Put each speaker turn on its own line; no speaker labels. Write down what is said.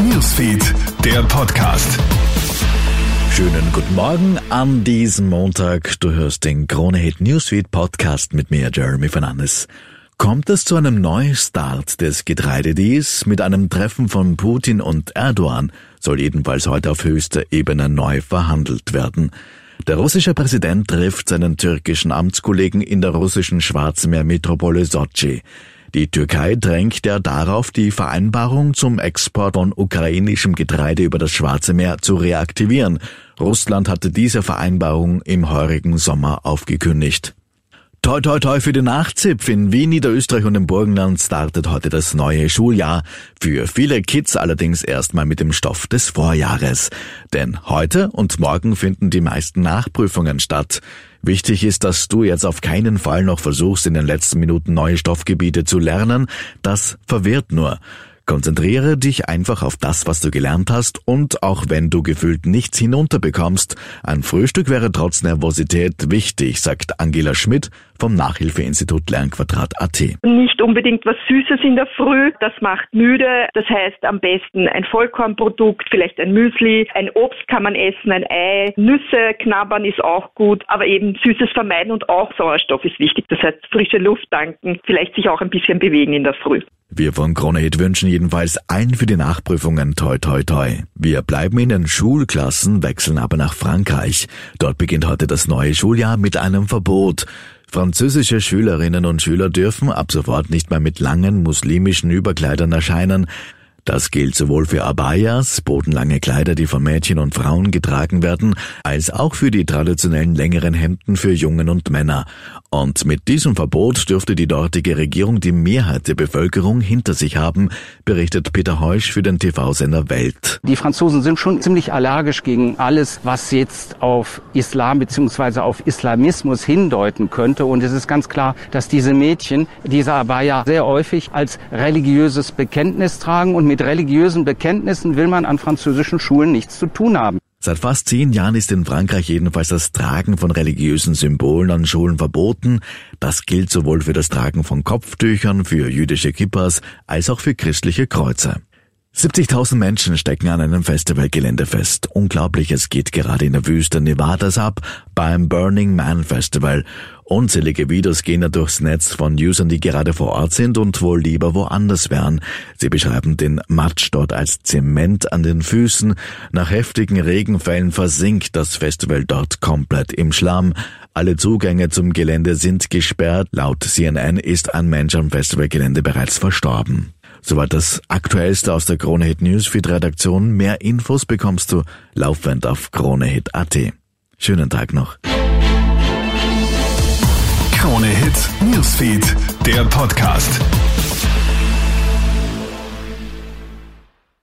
Newsfeed, der Podcast.
Schönen guten Morgen an diesem Montag. Du hörst den Krone Hit Newsfeed Podcast mit mir, Jeremy Fernandes. Kommt es zu einem Neustart des Getreidedeals mit einem Treffen von Putin und Erdogan, soll jedenfalls heute auf höchster Ebene neu verhandelt werden. Der russische Präsident trifft seinen türkischen Amtskollegen in der russischen Schwarzmeermetropole Sochi. Die Türkei drängt ja darauf, die Vereinbarung zum Export von ukrainischem Getreide über das Schwarze Meer zu reaktivieren. Russland hatte diese Vereinbarung im heurigen Sommer aufgekündigt. Toi toi toi für den Nachzipf. In Wien, Niederösterreich und im Burgenland startet heute das neue Schuljahr. Für viele Kids allerdings erstmal mit dem Stoff des Vorjahres. Denn heute und morgen finden die meisten Nachprüfungen statt. Wichtig ist, dass du jetzt auf keinen Fall noch versuchst, in den letzten Minuten neue Stoffgebiete zu lernen. Das verwirrt nur. Konzentriere dich einfach auf das, was du gelernt hast und auch wenn du gefühlt nichts hinunterbekommst, ein Frühstück wäre trotz Nervosität wichtig, sagt Angela Schmidt vom Nachhilfeinstitut Lernquadrat.at.
Nicht unbedingt was Süßes in der Früh, das macht müde. Das heißt am besten ein Vollkornprodukt, vielleicht ein Müsli, ein Obst kann man essen, ein Ei, Nüsse knabbern ist auch gut, aber eben Süßes vermeiden und auch Sauerstoff ist wichtig. Das heißt frische Luft tanken, vielleicht sich auch ein bisschen bewegen in der Früh.
Wir von Kronehit wünschen jedenfalls allen für die Nachprüfungen toi toi toi. Wir bleiben in den Schulklassen, wechseln aber nach Frankreich. Dort beginnt heute das neue Schuljahr mit einem Verbot. Französische Schülerinnen und Schüler dürfen ab sofort nicht mehr mit langen muslimischen Überkleidern erscheinen. Das gilt sowohl für Abayas, bodenlange Kleider, die von Mädchen und Frauen getragen werden, als auch für die traditionellen längeren Hemden für Jungen und Männer. Und mit diesem Verbot dürfte die dortige Regierung die Mehrheit der Bevölkerung hinter sich haben, berichtet Peter Heusch für den TV-Sender Welt.
Die Franzosen sind schon ziemlich allergisch gegen alles, was jetzt auf Islam bzw. auf Islamismus hindeuten könnte. Und es ist ganz klar, dass diese Mädchen diese Abaya sehr häufig als religiöses Bekenntnis tragen und mit mit religiösen Bekenntnissen will man an französischen Schulen nichts zu tun haben.
Seit fast zehn Jahren ist in Frankreich jedenfalls das Tragen von religiösen Symbolen an Schulen verboten. Das gilt sowohl für das Tragen von Kopftüchern, für jüdische Kippas, als auch für christliche Kreuze. 70.000 Menschen stecken an einem Festivalgelände fest. Unglaubliches geht gerade in der Wüste Nevadas ab beim Burning Man Festival. Unzählige Videos gehen da durchs Netz von Usern, die gerade vor Ort sind und wohl lieber woanders wären. Sie beschreiben den Matsch dort als Zement an den Füßen. Nach heftigen Regenfällen versinkt das Festival dort komplett im Schlamm. Alle Zugänge zum Gelände sind gesperrt. Laut CNN ist ein Mensch am Festivalgelände bereits verstorben. Soweit das Aktuellste aus der Kronehit Newsfeed Redaktion. Mehr Infos bekommst du laufend auf kronehit.at. Schönen Tag noch.
Kronehit Newsfeed, der Podcast.